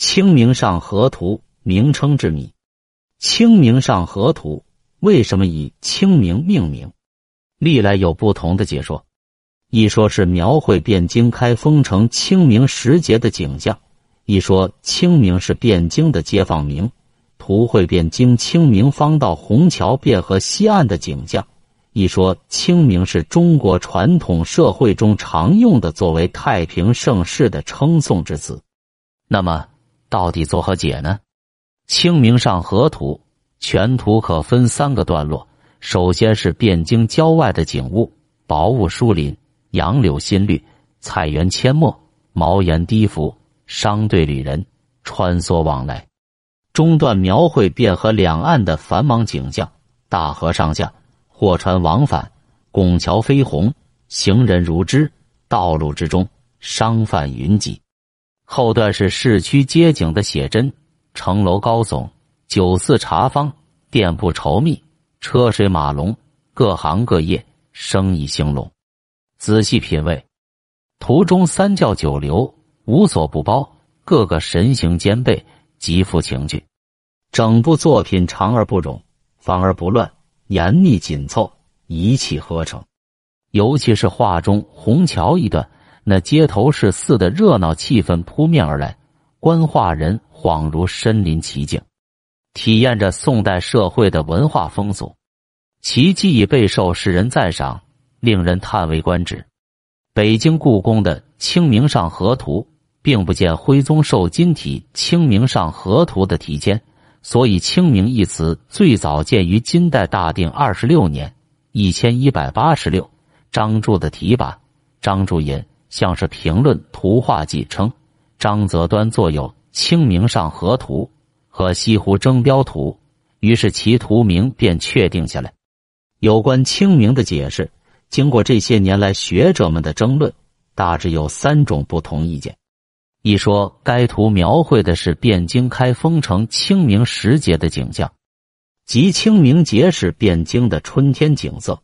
清明上河图名称之谜。清明上河图为什么以清明命名？历来有不同的解说。一说是描绘汴京开封城清明时节的景象；一说清明是汴京的街坊名，图绘汴京清明方道虹桥汴河西岸的景象；一说清明是中国传统社会中常用的作为太平盛世的称颂之词。那么？到底作何解呢？《清明上河图》全图可分三个段落。首先是汴京郊外的景物：薄雾疏林，杨柳新绿，菜园阡陌，茅檐低伏，商队旅人穿梭往来。中段描绘汴河两岸的繁忙景象：大河上下，货船往返，拱桥飞虹，行人如织，道路之中商贩云集。后段是市区街景的写真，城楼高耸，酒肆茶坊，店铺稠密，车水马龙，各行各业，生意兴隆。仔细品味，图中三教九流无所不包，个个神形兼备，极富情趣。整部作品长而不冗，繁而不乱，严密紧凑，一气呵成。尤其是画中虹桥一段。那街头是似的热闹气氛扑面而来，观画人恍如身临其境，体验着宋代社会的文化风俗，其技艺备受世人赞赏，令人叹为观止。北京故宫的《清明上河图》并不见徽宗授金体《清明上河图》的题签，所以“清明”一词最早见于金代大定二十六年（一千一百八十六）张柱的题跋，张柱引。像是评论图画记称，张择端作有《清明上河图》和《西湖征标图》，于是其图名便确定下来。有关清明的解释，经过这些年来学者们的争论，大致有三种不同意见。一说该图描绘的是汴京开封城清明时节的景象，即清明节是汴京的春天景色。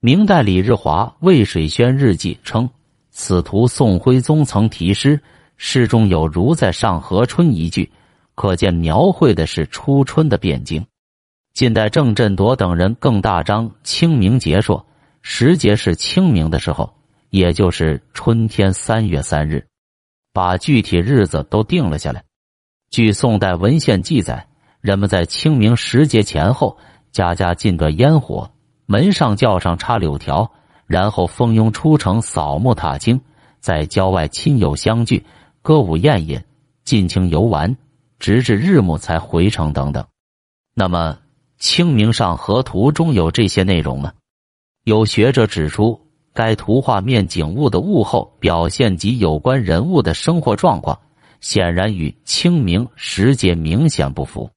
明代李日华《渭水轩日记》称。此图宋徽宗曾题诗，诗中有“如在上河春”一句，可见描绘的是初春的汴京。近代郑振铎等人更大张清明节说，时节是清明的时候，也就是春天三月三日，把具体日子都定了下来。据宋代文献记载，人们在清明时节前后，家家进端烟火，门上轿上插柳条。然后蜂拥出城扫墓踏青，在郊外亲友相聚，歌舞宴饮，尽情游玩，直至日暮才回城等等。那么，《清明上河图》中有这些内容吗？有学者指出，该图画面景物的物候表现及有关人物的生活状况，显然与清明时节明显不符。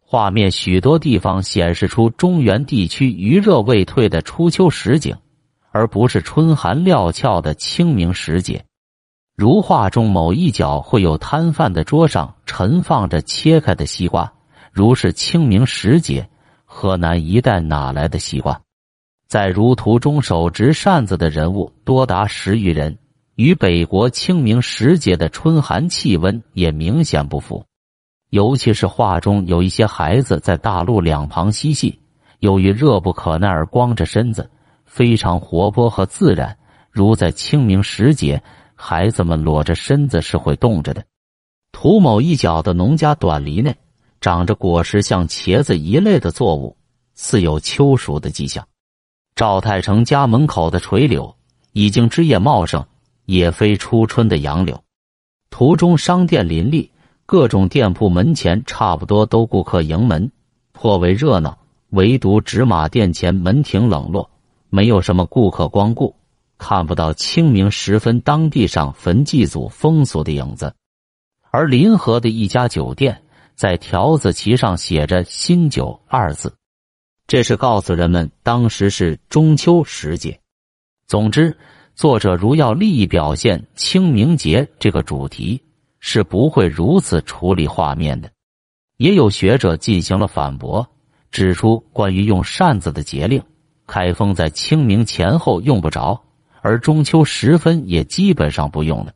画面许多地方显示出中原地区余热未退的初秋实景。而不是春寒料峭的清明时节，如画中某一角会有摊贩的桌上陈放着切开的西瓜。如是清明时节，河南一带哪来的西瓜？在如图中手执扇子的人物多达十余人，与北国清明时节的春寒气温也明显不符。尤其是画中有一些孩子在大路两旁嬉戏，由于热不可耐而光着身子。非常活泼和自然，如在清明时节，孩子们裸着身子是会冻着的。图某一角的农家短篱内，长着果实像茄子一类的作物，似有秋熟的迹象。赵太成家门口的垂柳已经枝叶茂盛，也非初春的杨柳。途中商店林立，各种店铺门前差不多都顾客盈门，颇为热闹。唯独纸马店前门庭冷落。没有什么顾客光顾，看不到清明时分当地上坟祭祖风俗的影子。而临河的一家酒店，在条子旗上写着“新酒”二字，这是告诉人们当时是中秋时节。总之，作者如要利益表现清明节这个主题，是不会如此处理画面的。也有学者进行了反驳，指出关于用扇子的节令。开封在清明前后用不着，而中秋时分也基本上不用了。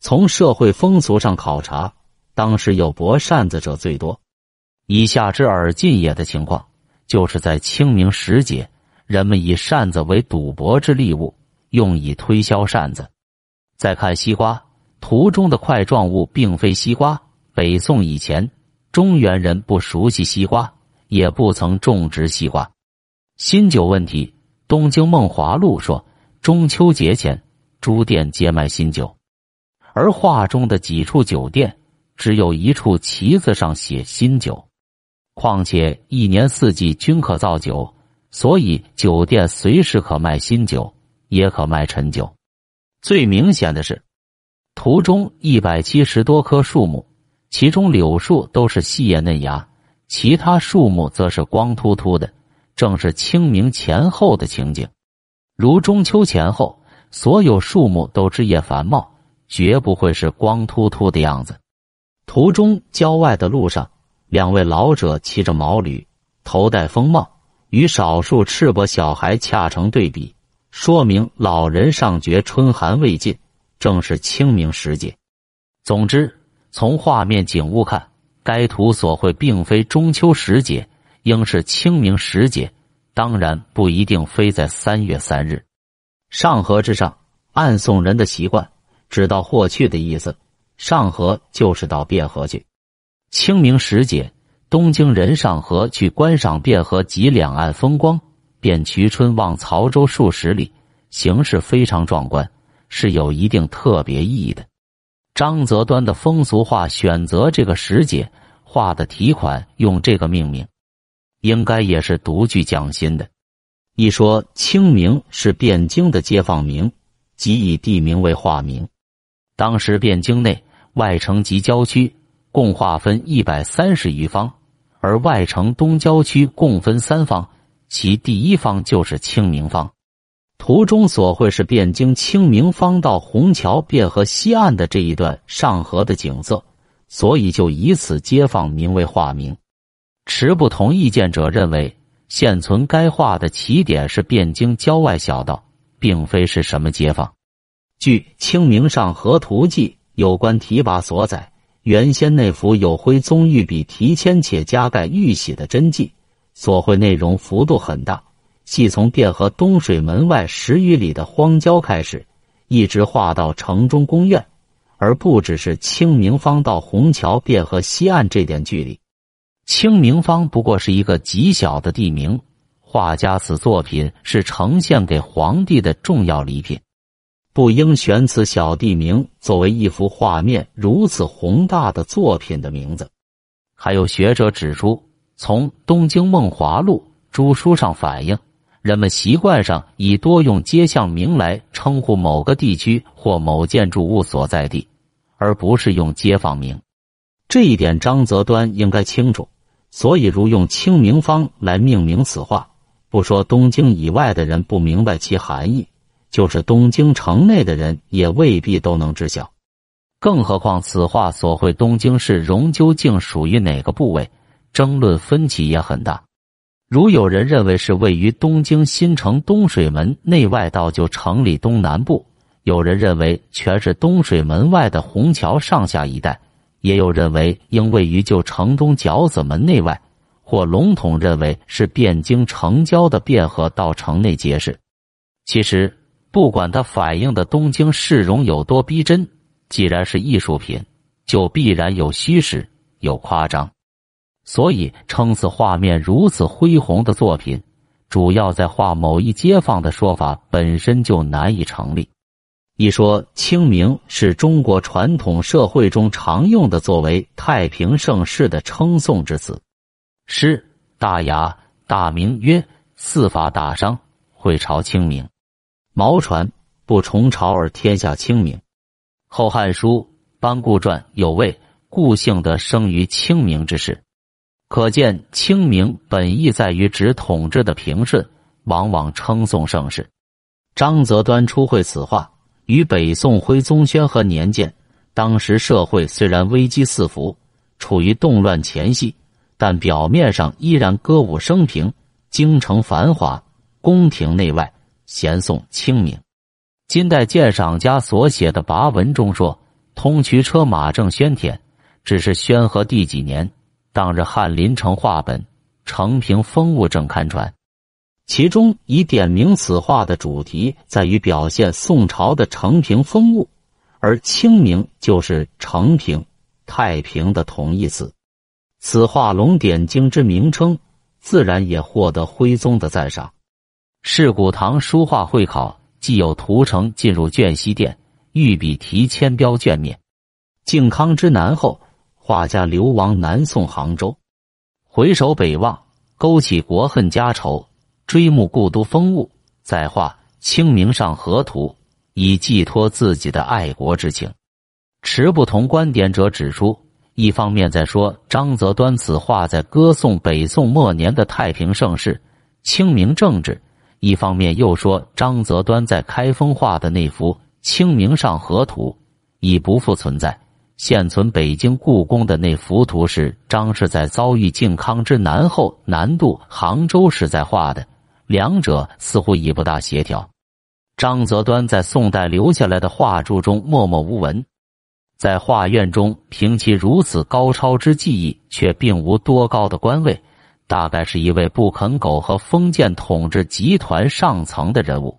从社会风俗上考察，当时有博扇子者最多。以下之耳尽也的情况，就是在清明时节，人们以扇子为赌博之利物，用以推销扇子。再看西瓜，图中的块状物并非西瓜。北宋以前，中原人不熟悉西瓜，也不曾种植西瓜。新酒问题，《东京梦华录》说，中秋节前，诸店皆卖新酒，而画中的几处酒店，只有一处旗子上写“新酒”。况且一年四季均可造酒，所以酒店随时可卖新酒，也可卖陈酒。最明显的是，图中一百七十多棵树木，其中柳树都是细叶嫩芽，其他树木则是光秃秃的，正是清明前后的情景。如中秋前后，所有树木都枝叶繁茂，绝不会是光秃秃的样子。途中郊外的路上。两位老者骑着毛驴，头戴风帽，与少数赤膊小孩恰成对比，说明老人尚觉春寒未尽，正是清明时节。总之，从画面景物看，该图所绘并非中秋时节，应是清明时节。当然，不一定非在三月三日。上河之上，按宋人的习惯，指到或去的意思。上河就是到汴河去。清明时节，东京人上河去观赏汴河及两岸风光，便衢春望曹州数十里，形势非常壮观，是有一定特别意义的。张择端的风俗画选择这个时节画的题款用这个命名，应该也是独具匠心的。一说清明是汴京的街坊名，即以地名为化名。当时汴京内外城及郊区。共划分一百三十余方，而外城东郊区共分三方，其第一方就是清明方。图中所绘是汴京清明方到虹桥汴河西岸的这一段上河的景色，所以就以此街坊名为化名。持不同意见者认为，现存该画的起点是汴京郊外小道，并非是什么街坊。据《清明上河图记》有关题跋所载。原先那幅有徽宗御笔题签且加盖玉玺的真迹，所绘内容幅度很大，系从汴河东水门外十余里的荒郊开始，一直画到城中宫苑，而不只是清明方到虹桥汴河西岸这点距离。清明坊不过是一个极小的地名，画家此作品是呈现给皇帝的重要礼品。不应选此小地名作为一幅画面如此宏大的作品的名字。还有学者指出，从《东京梦华录》诸书上反映，人们习惯上以多用街巷名来称呼某个地区或某建筑物所在地，而不是用街坊名。这一点张择端应该清楚。所以，如用清明方来命名此画，不说东京以外的人不明白其含义。就是东京城内的人也未必都能知晓，更何况此画所绘东京市容究竟属于哪个部位，争论分歧也很大。如有人认为是位于东京新城东水门内外道就城里东南部，有人认为全是东水门外的虹桥上下一带，也有认为应位于旧城东角子门内外，或笼统认为是汴京城郊的汴河到城内街市。其实。不管它反映的东京市容有多逼真，既然是艺术品，就必然有虚实、有夸张。所以称此画面如此恢宏的作品，主要在画某一街坊的说法本身就难以成立。一说清明是中国传统社会中常用的作为太平盛世的称颂之词。诗大雅大明曰：“四法大商，会朝清明。”毛传不重朝而天下清明，《后汉书·班固传》有谓：“故姓德生于清明之时。”可见清明本意在于指统治的平顺，往往称颂盛世。张择端初会此话于北宋徽宗宣和年间，当时社会虽然危机四伏，处于动乱前夕，但表面上依然歌舞升平，京城繁华，宫廷内外。咸颂清明，金代鉴赏家所写的跋文中说：“通衢车马正喧天，只是宣和第几年，当日翰林成画本《承平风物正》刊传，其中以点明此画的主题在于表现宋朝的承平风物，而清明就是承平、太平的同义词。此画龙点睛之名称，自然也获得徽宗的赞赏。世古堂书画会考既有图呈进入卷西殿，御笔题签标卷面。靖康之南后。画家流亡南宋杭州，回首北望，勾起国恨家仇，追慕故都风物，再画《清明上河图》，以寄托自己的爱国之情。持不同观点者指出，一方面在说张择端此画在歌颂北宋末年的太平盛世、清明政治；一方面又说张择端在开封画的那幅《清明上河图》已不复存在。现存北京故宫的那幅图是张氏在遭遇靖康之难后南渡杭州时在画的，两者似乎已不大协调。张择端在宋代留下来的画著中默默无闻，在画院中凭其如此高超之技艺，却并无多高的官位，大概是一位不肯苟合封建统治集团上层的人物，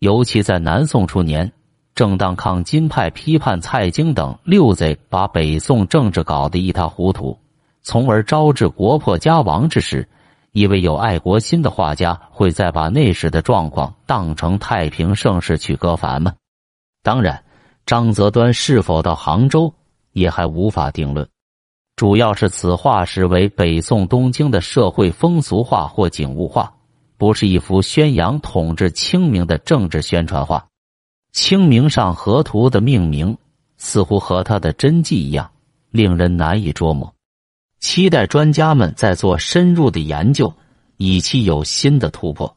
尤其在南宋初年。正当抗金派批判蔡京等六贼把北宋政治搞得一塌糊涂，从而招致国破家亡之时，一位有爱国心的画家会再把那时的状况当成太平盛世去歌梵吗？当然，张择端是否到杭州也还无法定论。主要是此画实为北宋东京的社会风俗画或景物画，不是一幅宣扬统治清明的政治宣传画。《清明上河图》的命名似乎和他的真迹一样，令人难以捉摸。期待专家们再做深入的研究，以期有新的突破。